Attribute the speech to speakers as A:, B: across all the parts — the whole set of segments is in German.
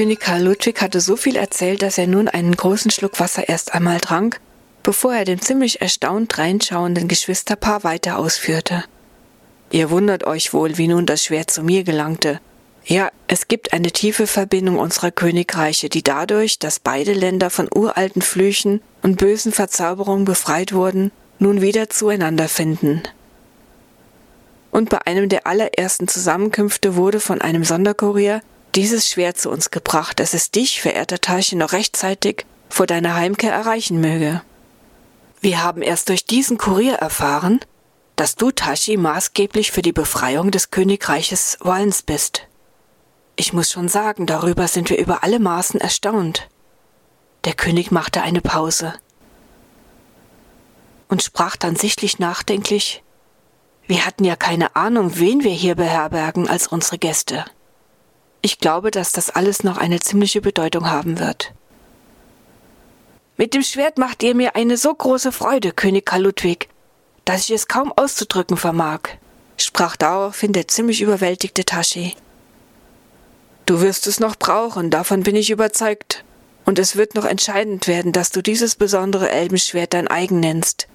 A: König Karl Ludwig hatte so viel erzählt, dass er nun einen großen Schluck Wasser erst einmal trank, bevor er dem ziemlich erstaunt reinschauenden Geschwisterpaar weiter ausführte. Ihr wundert euch wohl, wie nun das Schwert zu mir gelangte. Ja, es gibt eine tiefe Verbindung unserer Königreiche, die dadurch, dass beide Länder von uralten Flüchen und bösen Verzauberungen befreit wurden, nun wieder zueinander finden. Und bei einem der allerersten Zusammenkünfte wurde von einem Sonderkurier dieses Schwert zu uns gebracht, dass es dich, verehrter Tashi, noch rechtzeitig vor deiner Heimkehr erreichen möge. Wir haben erst durch diesen Kurier erfahren, dass du, Tashi, maßgeblich für die Befreiung des Königreiches Wallens bist. Ich muss schon sagen, darüber sind wir über alle Maßen erstaunt. Der König machte eine Pause und sprach dann sichtlich nachdenklich, wir hatten ja keine Ahnung, wen wir hier beherbergen als unsere Gäste. Ich glaube, dass das alles noch eine ziemliche Bedeutung haben wird. Mit dem Schwert macht ihr mir eine so große Freude, König Karl Ludwig, dass ich es kaum auszudrücken vermag, sprach daraufhin der ziemlich überwältigte Tashi. Du wirst es noch brauchen, davon bin ich überzeugt. Und es wird noch entscheidend werden, dass du dieses besondere Elbenschwert dein eigen nennst.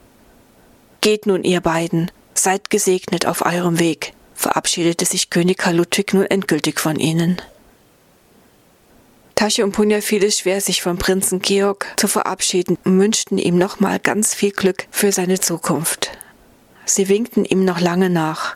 A: Geht nun, ihr beiden, seid gesegnet auf eurem Weg, verabschiedete sich König Karl Ludwig nun endgültig von ihnen. Tasche und Punja fiel es schwer, sich vom Prinzen Georg zu verabschieden und wünschten ihm nochmal ganz viel Glück für seine Zukunft. Sie winkten ihm noch lange nach.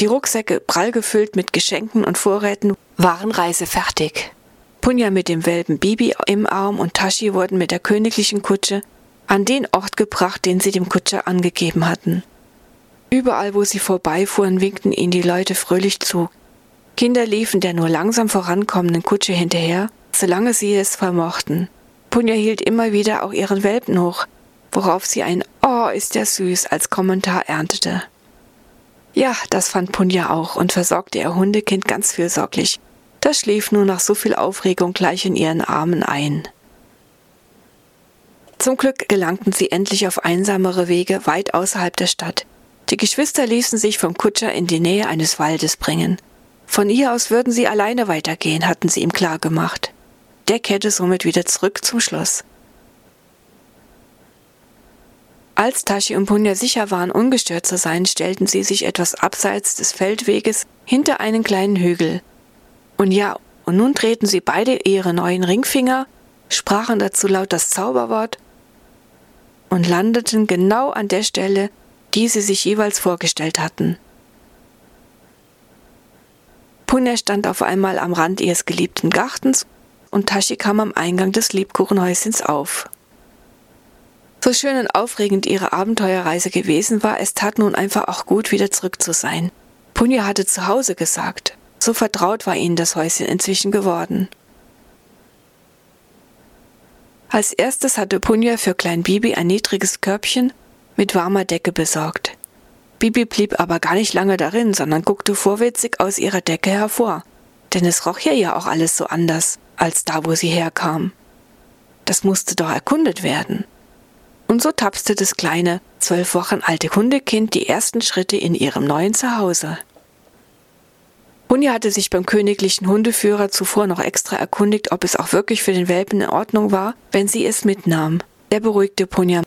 A: Die Rucksäcke, prall gefüllt mit Geschenken und Vorräten, waren reisefertig. Punja mit dem Welpen Bibi im Arm und Tashi wurden mit der königlichen Kutsche an den Ort gebracht, den sie dem Kutscher angegeben hatten. Überall, wo sie vorbeifuhren, winkten ihnen die Leute fröhlich zu. Kinder liefen der nur langsam vorankommenden Kutsche hinterher, solange sie es vermochten. Punja hielt immer wieder auch ihren Welpen hoch, worauf sie ein Oh, ist der süß als Kommentar erntete. Ja, das fand Punja auch und versorgte ihr Hundekind ganz fürsorglich. Das schlief nur nach so viel Aufregung gleich in ihren Armen ein. Zum Glück gelangten sie endlich auf einsamere Wege weit außerhalb der Stadt. Die Geschwister ließen sich vom Kutscher in die Nähe eines Waldes bringen. Von ihr aus würden sie alleine weitergehen, hatten sie ihm klargemacht. Der kehrte somit wieder zurück zum Schloss. Als Tashi und Punja sicher waren, ungestört zu sein, stellten sie sich etwas abseits des Feldweges hinter einen kleinen Hügel. Und ja, und nun drehten sie beide ihre neuen Ringfinger, sprachen dazu laut das Zauberwort und landeten genau an der Stelle, die sie sich jeweils vorgestellt hatten. Punja stand auf einmal am Rand ihres geliebten Gartens und Tashi kam am Eingang des Lebkuchenhäuschens auf. So schön und aufregend ihre Abenteuerreise gewesen war, es tat nun einfach auch gut, wieder zurück zu sein. Punja hatte zu Hause gesagt. So vertraut war ihnen das Häuschen inzwischen geworden. Als erstes hatte Punja für Klein Bibi ein niedriges Körbchen mit warmer Decke besorgt. Bibi blieb aber gar nicht lange darin, sondern guckte vorwitzig aus ihrer Decke hervor. Denn es roch hier ja auch alles so anders, als da, wo sie herkam. Das musste doch erkundet werden. Und so tapste das kleine, zwölf Wochen alte Hundekind die ersten Schritte in ihrem neuen Zuhause. Punja hatte sich beim königlichen Hundeführer zuvor noch extra erkundigt, ob es auch wirklich für den Welpen in Ordnung war, wenn sie es mitnahm. Er beruhigte Punja.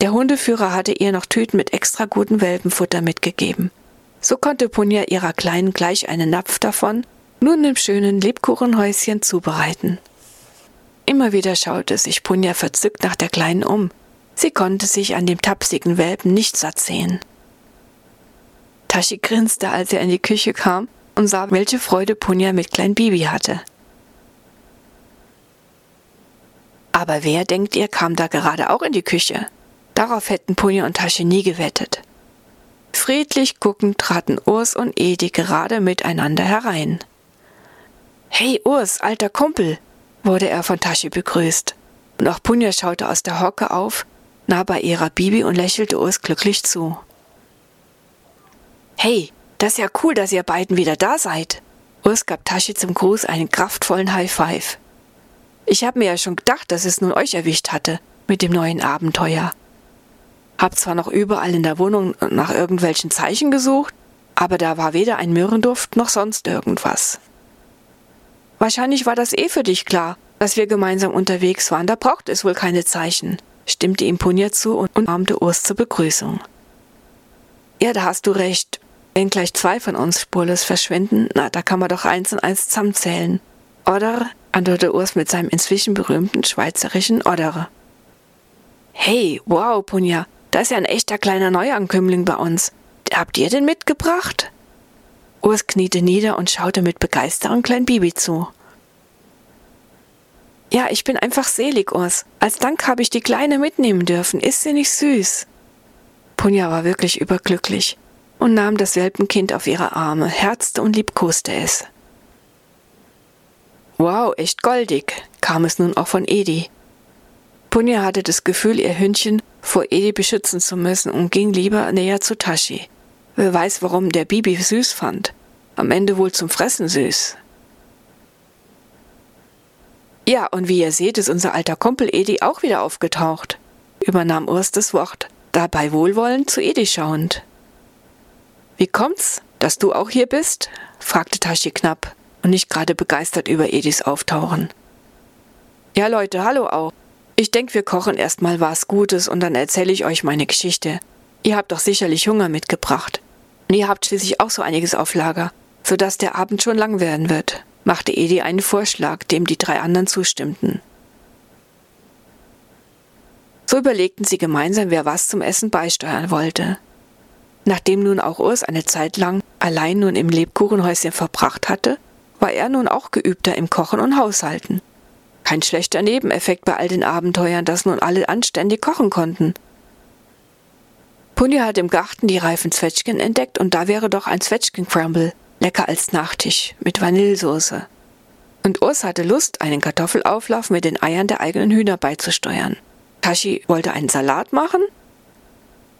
A: Der Hundeführer hatte ihr noch Tüten mit extra gutem Welpenfutter mitgegeben. So konnte Punja ihrer Kleinen gleich einen Napf davon nun im schönen Lebkuchenhäuschen zubereiten. Immer wieder schaute sich Punja verzückt nach der Kleinen um. Sie konnte sich an dem tapsigen Welpen nicht satt sehen. Tashi grinste, als er in die Küche kam und sah, welche Freude Punja mit Klein Bibi hatte. Aber wer, denkt ihr, kam da gerade auch in die Küche? Darauf hätten Punja und Tashi nie gewettet. Friedlich guckend traten Urs und Edi gerade miteinander herein. Hey Urs, alter Kumpel, wurde er von Tashi begrüßt. Und auch Punja schaute aus der Hocke auf, nah bei ihrer Bibi und lächelte Urs glücklich zu. Hey, das ist ja cool, dass ihr beiden wieder da seid. Urs gab Tashi zum Gruß einen kraftvollen High Five. Ich habe mir ja schon gedacht, dass es nun euch erwischt hatte mit dem neuen Abenteuer. Hab zwar noch überall in der Wohnung nach irgendwelchen Zeichen gesucht, aber da war weder ein Myrrenduft noch sonst irgendwas. Wahrscheinlich war das eh für dich klar, dass wir gemeinsam unterwegs waren, da braucht es wohl keine Zeichen, stimmte ihm Punja zu und umarmte Urs zur Begrüßung. Ja, da hast du recht. Wenn gleich zwei von uns spurlos verschwinden, na, da kann man doch eins und eins zusammenzählen. Oder? antwortete Urs mit seinem inzwischen berühmten schweizerischen Oder. Hey, wow, Punja, da ist ja ein echter kleiner Neuankömmling bei uns. Habt ihr den mitgebracht? Urs kniete nieder und schaute mit Begeisterung Klein Bibi zu. Ja, ich bin einfach selig, Urs. Als Dank habe ich die Kleine mitnehmen dürfen. Ist sie nicht süß? Punja war wirklich überglücklich und nahm das Welpenkind auf ihre Arme, herzte und liebkoste es. Wow, echt goldig, kam es nun auch von Edi. Punja hatte das Gefühl, ihr Hündchen vor Edi beschützen zu müssen und ging lieber näher zu Tashi. Wer weiß, warum der Bibi süß fand. Am Ende wohl zum Fressen süß. Ja, und wie ihr seht, ist unser alter Kumpel Edi auch wieder aufgetaucht, übernahm Urs das Wort, dabei wohlwollend zu Edi schauend. Wie kommt's, dass du auch hier bist? fragte Tashi knapp und nicht gerade begeistert über Edis Auftauchen. Ja, Leute, hallo auch. Ich denke, wir kochen erstmal was Gutes und dann erzähle ich euch meine Geschichte. Ihr habt doch sicherlich Hunger mitgebracht. Und ihr habt schließlich auch so einiges auf Lager, sodass der Abend schon lang werden wird, machte Edi einen Vorschlag, dem die drei anderen zustimmten. So überlegten sie gemeinsam, wer was zum Essen beisteuern wollte. Nachdem nun auch Urs eine Zeit lang allein nun im Lebkuchenhäuschen verbracht hatte, war er nun auch geübter im Kochen und Haushalten. Kein schlechter Nebeneffekt bei all den Abenteuern, dass nun alle anständig kochen konnten. Punja hat im Garten die reifen Zwetschgen entdeckt und da wäre doch ein Zwetschgen-Crumble, lecker als Nachtisch, mit Vanillesoße. Und Urs hatte Lust, einen Kartoffelauflauf mit den Eiern der eigenen Hühner beizusteuern. Tashi wollte einen Salat machen.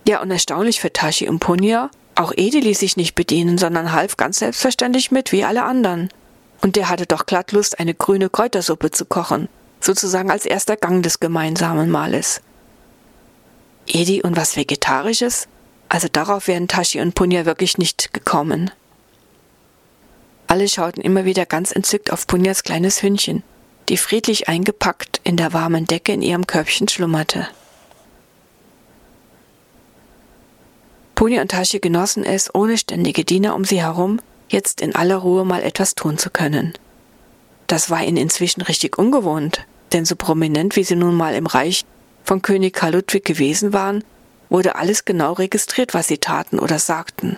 A: Ja, und erstaunlich für Tashi und Punja, auch Edi ließ sich nicht bedienen, sondern half ganz selbstverständlich mit, wie alle anderen. Und der hatte doch glatt Lust, eine grüne Kräutersuppe zu kochen, sozusagen als erster Gang des gemeinsamen Mahles. Edi und was Vegetarisches? Also darauf wären Tashi und Punja wirklich nicht gekommen. Alle schauten immer wieder ganz entzückt auf Punjas kleines Hündchen, die friedlich eingepackt in der warmen Decke in ihrem Körbchen schlummerte. Punja und Tashi genossen es, ohne ständige Diener um sie herum, jetzt in aller Ruhe mal etwas tun zu können. Das war ihnen inzwischen richtig ungewohnt, denn so prominent wie sie nun mal im Reich von König Karl Ludwig gewesen waren, wurde alles genau registriert, was sie taten oder sagten.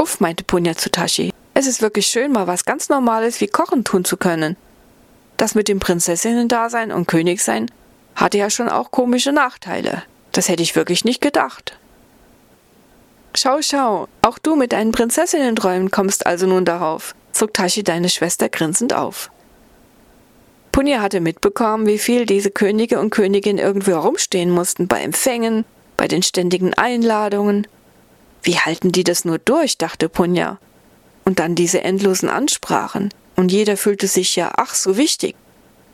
A: Uff, meinte Punja zu Tashi, es ist wirklich schön, mal was ganz Normales wie Kochen tun zu können. Das mit dem Prinzessinnen-Dasein und Königsein hatte ja schon auch komische Nachteile. Das hätte ich wirklich nicht gedacht. Schau, schau, auch du mit deinen Prinzessinnen-Träumen kommst also nun darauf, zog Tashi deine Schwester grinsend auf. Punja hatte mitbekommen, wie viel diese Könige und Königinnen irgendwo herumstehen mussten, bei Empfängen, bei den ständigen Einladungen. Wie halten die das nur durch, dachte Punja. Und dann diese endlosen Ansprachen. Und jeder fühlte sich ja ach so wichtig.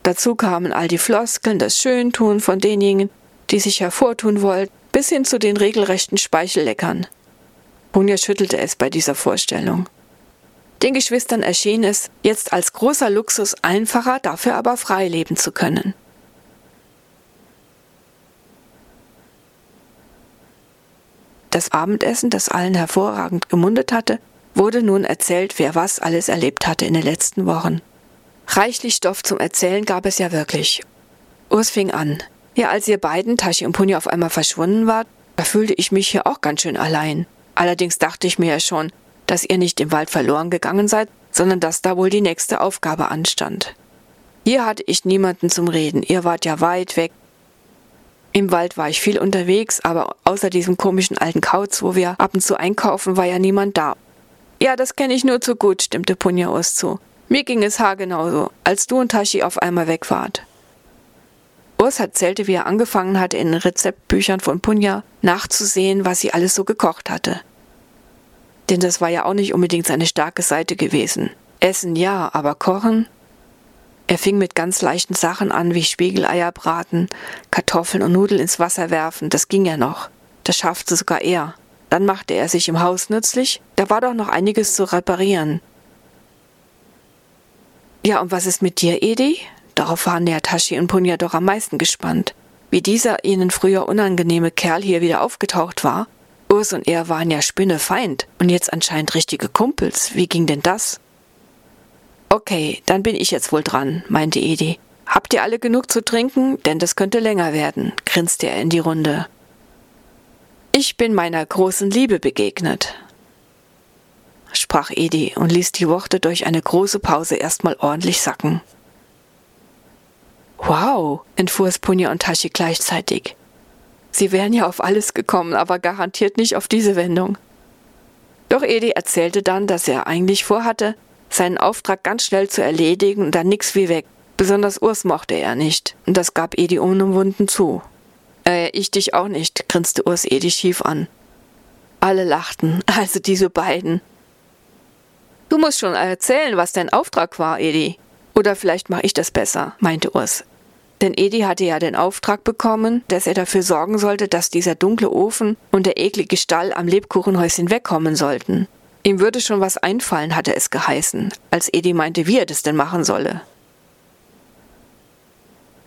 A: Dazu kamen all die Floskeln, das Schöntun von denjenigen, die sich hervortun wollten, bis hin zu den regelrechten Speichelleckern. Punja schüttelte es bei dieser Vorstellung. Den Geschwistern erschien es jetzt als großer Luxus einfacher, dafür aber frei leben zu können. Das Abendessen, das allen hervorragend gemundet hatte, wurde nun erzählt, wer was alles erlebt hatte in den letzten Wochen. Reichlich Stoff zum Erzählen gab es ja wirklich. Urs fing an. Ja, als ihr beiden, Tashi und Punja, auf einmal verschwunden wart, da fühlte ich mich hier auch ganz schön allein. Allerdings dachte ich mir ja schon, dass ihr nicht im Wald verloren gegangen seid, sondern dass da wohl die nächste Aufgabe anstand. Hier hatte ich niemanden zum Reden, ihr wart ja weit weg. Im Wald war ich viel unterwegs, aber außer diesem komischen alten Kauz, wo wir ab und zu einkaufen, war ja niemand da. Ja, das kenne ich nur zu gut, stimmte Punjaus zu. Mir ging es haargenauso, als du und Tashi auf einmal weg wart. Urs erzählte, wie er angefangen hatte, in den Rezeptbüchern von Punja nachzusehen, was sie alles so gekocht hatte. Denn das war ja auch nicht unbedingt seine starke Seite gewesen. Essen ja, aber kochen? Er fing mit ganz leichten Sachen an, wie Spiegeleier braten, Kartoffeln und Nudeln ins Wasser werfen, das ging ja noch. Das schaffte sogar er. Dann machte er sich im Haus nützlich. Da war doch noch einiges zu reparieren. Ja, und was ist mit dir, Edi? Darauf waren der Tashi und Punja doch am meisten gespannt. Wie dieser ihnen früher unangenehme Kerl hier wieder aufgetaucht war. Urs und er waren ja Spinnefeind und jetzt anscheinend richtige Kumpels. Wie ging denn das? Okay, dann bin ich jetzt wohl dran, meinte Edi. Habt ihr alle genug zu trinken? Denn das könnte länger werden, grinste er in die Runde. Ich bin meiner großen Liebe begegnet, sprach Edi und ließ die Worte durch eine große Pause erstmal ordentlich sacken. Wow, entfuhr es Punja und Tashi gleichzeitig. Sie wären ja auf alles gekommen, aber garantiert nicht auf diese Wendung. Doch Edi erzählte dann, dass er eigentlich vorhatte, seinen Auftrag ganz schnell zu erledigen und dann nix wie weg. Besonders Urs mochte er nicht, und das gab Edi unumwunden zu. Äh, ich dich auch nicht, grinste Urs Edi schief an. Alle lachten, also diese beiden. Du musst schon erzählen, was dein Auftrag war, Edi. Oder vielleicht mache ich das besser, meinte Urs. Denn Edi hatte ja den Auftrag bekommen, dass er dafür sorgen sollte, dass dieser dunkle Ofen und der eklige Stall am Lebkuchenhäuschen wegkommen sollten. Ihm würde schon was einfallen, hatte es geheißen, als Edi meinte, wie er das denn machen solle.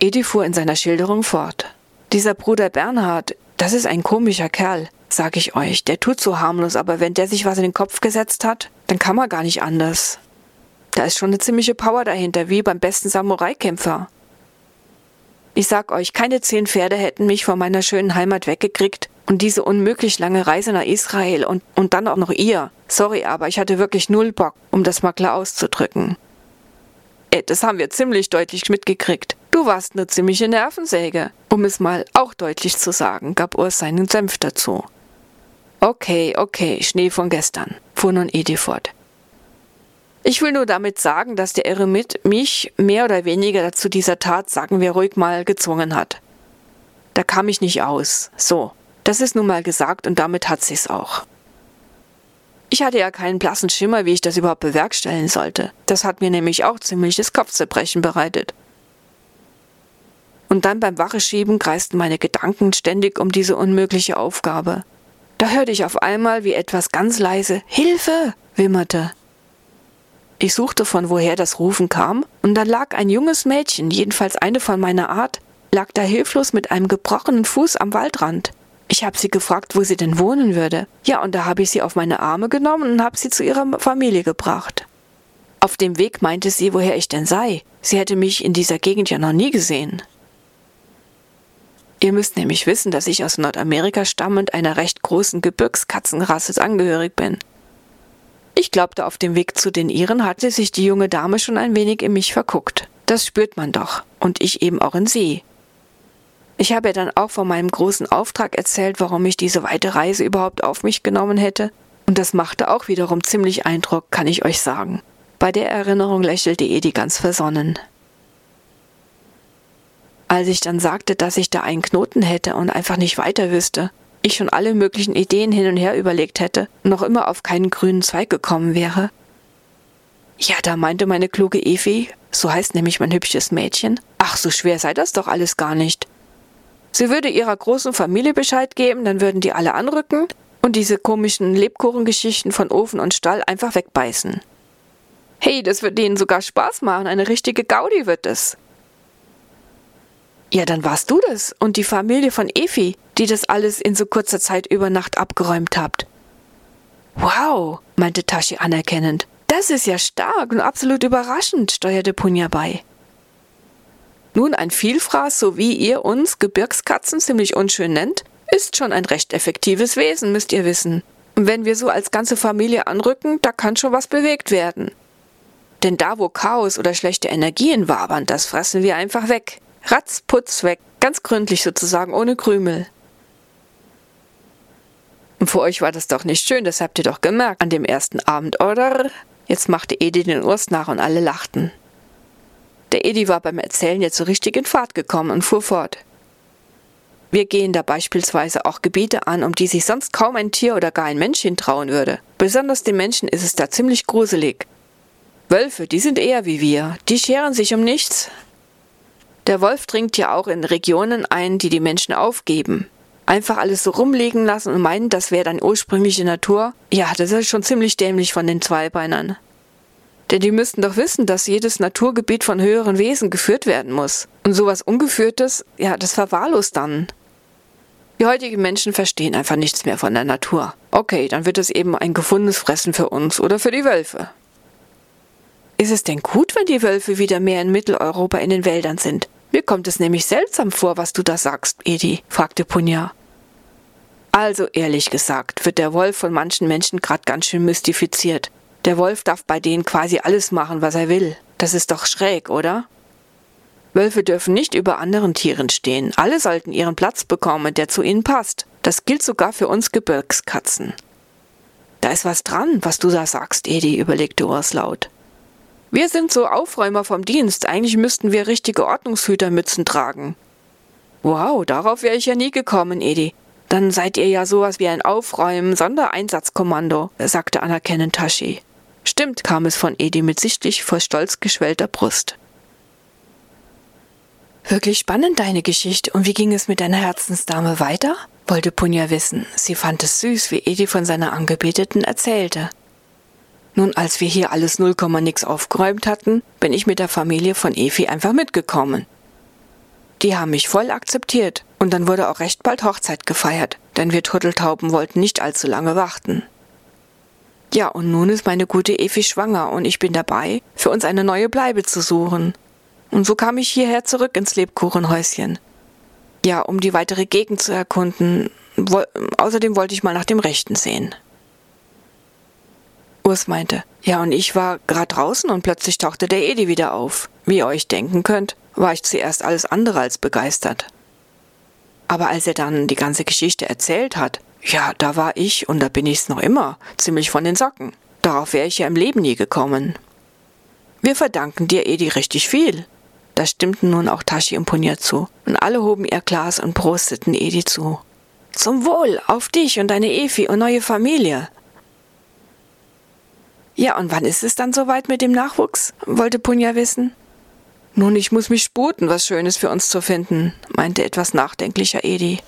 A: Edi fuhr in seiner Schilderung fort. Dieser Bruder Bernhard, das ist ein komischer Kerl, sag ich euch. Der tut so harmlos, aber wenn der sich was in den Kopf gesetzt hat, dann kann man gar nicht anders. Da ist schon eine ziemliche Power dahinter, wie beim besten Samurai-Kämpfer. Ich sag euch, keine zehn Pferde hätten mich von meiner schönen Heimat weggekriegt und diese unmöglich lange Reise nach Israel und, und dann auch noch ihr. Sorry, aber ich hatte wirklich null Bock, um das mal klar auszudrücken. Ey, das haben wir ziemlich deutlich mitgekriegt. Du warst eine ziemliche Nervensäge, um es mal auch deutlich zu sagen, gab Urs seinen Senf dazu. Okay, okay, Schnee von gestern, fuhr nun Edi fort. Ich will nur damit sagen, dass der Eremit mich mehr oder weniger zu dieser Tat, sagen wir ruhig mal, gezwungen hat. Da kam ich nicht aus. So, das ist nun mal gesagt und damit hat sie's auch. Ich hatte ja keinen blassen Schimmer, wie ich das überhaupt bewerkstelligen sollte. Das hat mir nämlich auch ziemliches Kopfzerbrechen bereitet. Und dann beim Wacheschieben kreisten meine Gedanken ständig um diese unmögliche Aufgabe. Da hörte ich auf einmal, wie etwas ganz leise Hilfe wimmerte. Ich suchte, von woher das Rufen kam, und dann lag ein junges Mädchen, jedenfalls eine von meiner Art, lag da hilflos mit einem gebrochenen Fuß am Waldrand. Ich habe sie gefragt, wo sie denn wohnen würde. Ja, und da habe ich sie auf meine Arme genommen und habe sie zu ihrer Familie gebracht. Auf dem Weg meinte sie, woher ich denn sei. Sie hätte mich in dieser Gegend ja noch nie gesehen. Ihr müsst nämlich wissen, dass ich aus Nordamerika stammend einer recht großen Gebirgskatzenrasse angehörig bin. Ich glaubte, auf dem Weg zu den Iren hatte sich die junge Dame schon ein wenig in mich verguckt. Das spürt man doch. Und ich eben auch in sie. Ich habe ihr dann auch von meinem großen Auftrag erzählt, warum ich diese weite Reise überhaupt auf mich genommen hätte. Und das machte auch wiederum ziemlich Eindruck, kann ich euch sagen. Bei der Erinnerung lächelte Edi ganz versonnen. Als ich dann sagte, dass ich da einen Knoten hätte und einfach nicht weiter wüsste, ich schon alle möglichen Ideen hin und her überlegt hätte, noch immer auf keinen grünen Zweig gekommen wäre. Ja, da meinte meine kluge Evi, so heißt nämlich mein hübsches Mädchen, ach, so schwer sei das doch alles gar nicht. Sie würde ihrer großen Familie Bescheid geben, dann würden die alle anrücken und diese komischen Lebkuchengeschichten von Ofen und Stall einfach wegbeißen. Hey, das wird denen sogar Spaß machen, eine richtige Gaudi wird es. Ja, dann warst du das und die Familie von Efi, die das alles in so kurzer Zeit über Nacht abgeräumt habt. Wow, meinte Tashi anerkennend. Das ist ja stark und absolut überraschend, steuerte Punja bei. Nun, ein Vielfraß, so wie ihr uns Gebirgskatzen ziemlich unschön nennt, ist schon ein recht effektives Wesen, müsst ihr wissen. Und wenn wir so als ganze Familie anrücken, da kann schon was bewegt werden. Denn da, wo Chaos oder schlechte Energien wabern, das fressen wir einfach weg. Ratzputz weg, ganz gründlich sozusagen, ohne Krümel. Und für euch war das doch nicht schön, das habt ihr doch gemerkt an dem ersten Abend, oder? Jetzt machte Edi den Urs nach und alle lachten. Der Edi war beim Erzählen jetzt so richtig in Fahrt gekommen und fuhr fort. Wir gehen da beispielsweise auch Gebiete an, um die sich sonst kaum ein Tier oder gar ein Mensch hintrauen würde. Besonders den Menschen ist es da ziemlich gruselig. Wölfe, die sind eher wie wir. Die scheren sich um nichts. Der Wolf dringt ja auch in Regionen ein, die die Menschen aufgeben. Einfach alles so rumliegen lassen und meinen, das wäre dann ursprüngliche Natur? Ja, das ist schon ziemlich dämlich von den Zweibeinern. Denn die müssten doch wissen, dass jedes Naturgebiet von höheren Wesen geführt werden muss. Und sowas Ungeführtes, ja, das verwahrlost dann. Die heutigen Menschen verstehen einfach nichts mehr von der Natur. Okay, dann wird es eben ein gefundenes Fressen für uns oder für die Wölfe. Ist es denn gut, wenn die Wölfe wieder mehr in Mitteleuropa in den Wäldern sind? Mir kommt es nämlich seltsam vor, was du da sagst, Edi, fragte Punja. Also ehrlich gesagt, wird der Wolf von manchen Menschen grad ganz schön mystifiziert. Der Wolf darf bei denen quasi alles machen, was er will. Das ist doch schräg, oder? Wölfe dürfen nicht über anderen Tieren stehen. Alle sollten ihren Platz bekommen, der zu ihnen passt. Das gilt sogar für uns Gebirgskatzen. Da ist was dran, was du da sagst, Edi, überlegte Urs laut. Wir sind so Aufräumer vom Dienst. Eigentlich müssten wir richtige Ordnungshütermützen tragen. Wow, darauf wäre ich ja nie gekommen, Edi. Dann seid ihr ja sowas wie ein Aufräumen-Sondereinsatzkommando, sagte anerkennend Tashi. Stimmt, kam es von Edi mit sichtlich vor Stolz geschwellter Brust. Wirklich spannend deine Geschichte. Und wie ging es mit deiner Herzensdame weiter? wollte Punja wissen. Sie fand es süß, wie Edi von seiner Angebeteten erzählte. Nun, als wir hier alles null Komma nix aufgeräumt hatten, bin ich mit der Familie von Efi einfach mitgekommen. Die haben mich voll akzeptiert und dann wurde auch recht bald Hochzeit gefeiert, denn wir Turteltauben wollten nicht allzu lange warten. Ja, und nun ist meine gute Efi schwanger und ich bin dabei, für uns eine neue Bleibe zu suchen. Und so kam ich hierher zurück ins Lebkuchenhäuschen. Ja, um die weitere Gegend zu erkunden. Wo außerdem wollte ich mal nach dem Rechten sehen. Urs meinte, ja, und ich war grad draußen und plötzlich tauchte der Edi wieder auf. Wie ihr euch denken könnt, war ich zuerst alles andere als begeistert. Aber als er dann die ganze Geschichte erzählt hat, ja, da war ich, und da bin ich's noch immer, ziemlich von den Socken. Darauf wäre ich ja im Leben nie gekommen. Wir verdanken dir, Edi, richtig viel. Da stimmten nun auch und Punja zu, und alle hoben ihr Glas und prosteten Edi zu. Zum Wohl, auf dich und deine Efi und neue Familie. Ja, und wann ist es dann soweit mit dem Nachwuchs? wollte Punja wissen. Nun, ich muss mich sputen, was Schönes für uns zu finden, meinte etwas nachdenklicher Edi.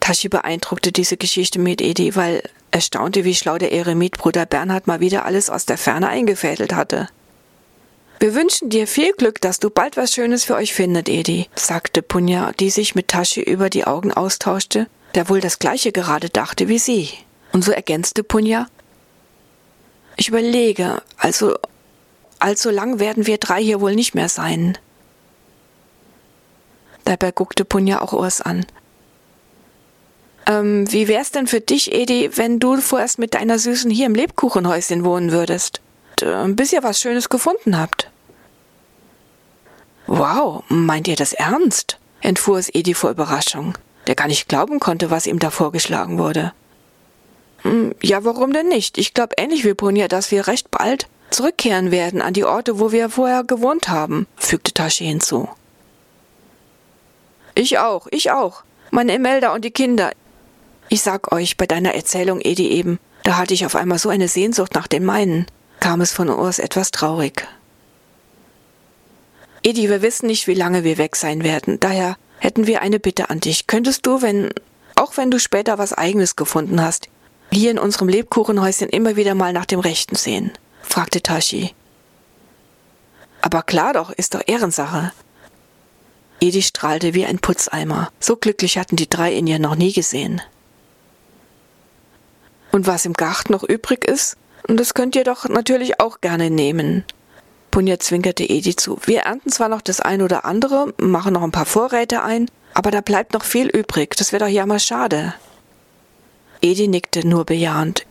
A: Tashi beeindruckte diese Geschichte mit Edi, weil er staunte, wie schlau der Eremitbruder Bernhard mal wieder alles aus der Ferne eingefädelt hatte. Wir wünschen dir viel Glück, dass du bald was Schönes für euch findet, Edi, sagte Punja, die sich mit Tashi über die Augen austauschte, der wohl das gleiche gerade dachte wie sie. Und so ergänzte Punja, ich überlege, also allzu lang werden wir drei hier wohl nicht mehr sein. Dabei guckte Punja auch Urs an. Ähm, wie wär's denn für dich, Edi, wenn du vorerst mit deiner Süßen hier im Lebkuchenhäuschen wohnen würdest? Äh, bis ihr was Schönes gefunden habt. Wow, meint ihr das ernst? entfuhr es Edi vor Überraschung, der gar nicht glauben konnte, was ihm da vorgeschlagen wurde. Hm, ja, warum denn nicht? Ich glaube ähnlich wie Ponja, dass wir recht bald zurückkehren werden an die Orte, wo wir vorher gewohnt haben, fügte Tashi hinzu. Ich auch, ich auch. Meine Emelda und die Kinder. Ich sag euch, bei deiner Erzählung, Edi, eben, da hatte ich auf einmal so eine Sehnsucht nach den meinen, kam es von Urs etwas traurig. Edi, wir wissen nicht, wie lange wir weg sein werden, daher hätten wir eine Bitte an dich. Könntest du, wenn, auch wenn du später was eigenes gefunden hast, hier in unserem Lebkuchenhäuschen immer wieder mal nach dem Rechten sehen? fragte Tashi. Aber klar doch, ist doch Ehrensache. Edi strahlte wie ein Putzeimer. So glücklich hatten die drei ihn ja noch nie gesehen. Und was im Garten noch übrig ist, das könnt ihr doch natürlich auch gerne nehmen. Punja zwinkerte Edi zu. Wir ernten zwar noch das ein oder andere, machen noch ein paar Vorräte ein, aber da bleibt noch viel übrig. Das wäre doch ja mal schade. Edi nickte nur bejahend.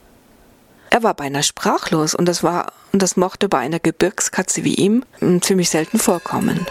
A: Er war beinahe sprachlos und das war, und das mochte bei einer Gebirgskatze wie ihm ziemlich selten vorkommen.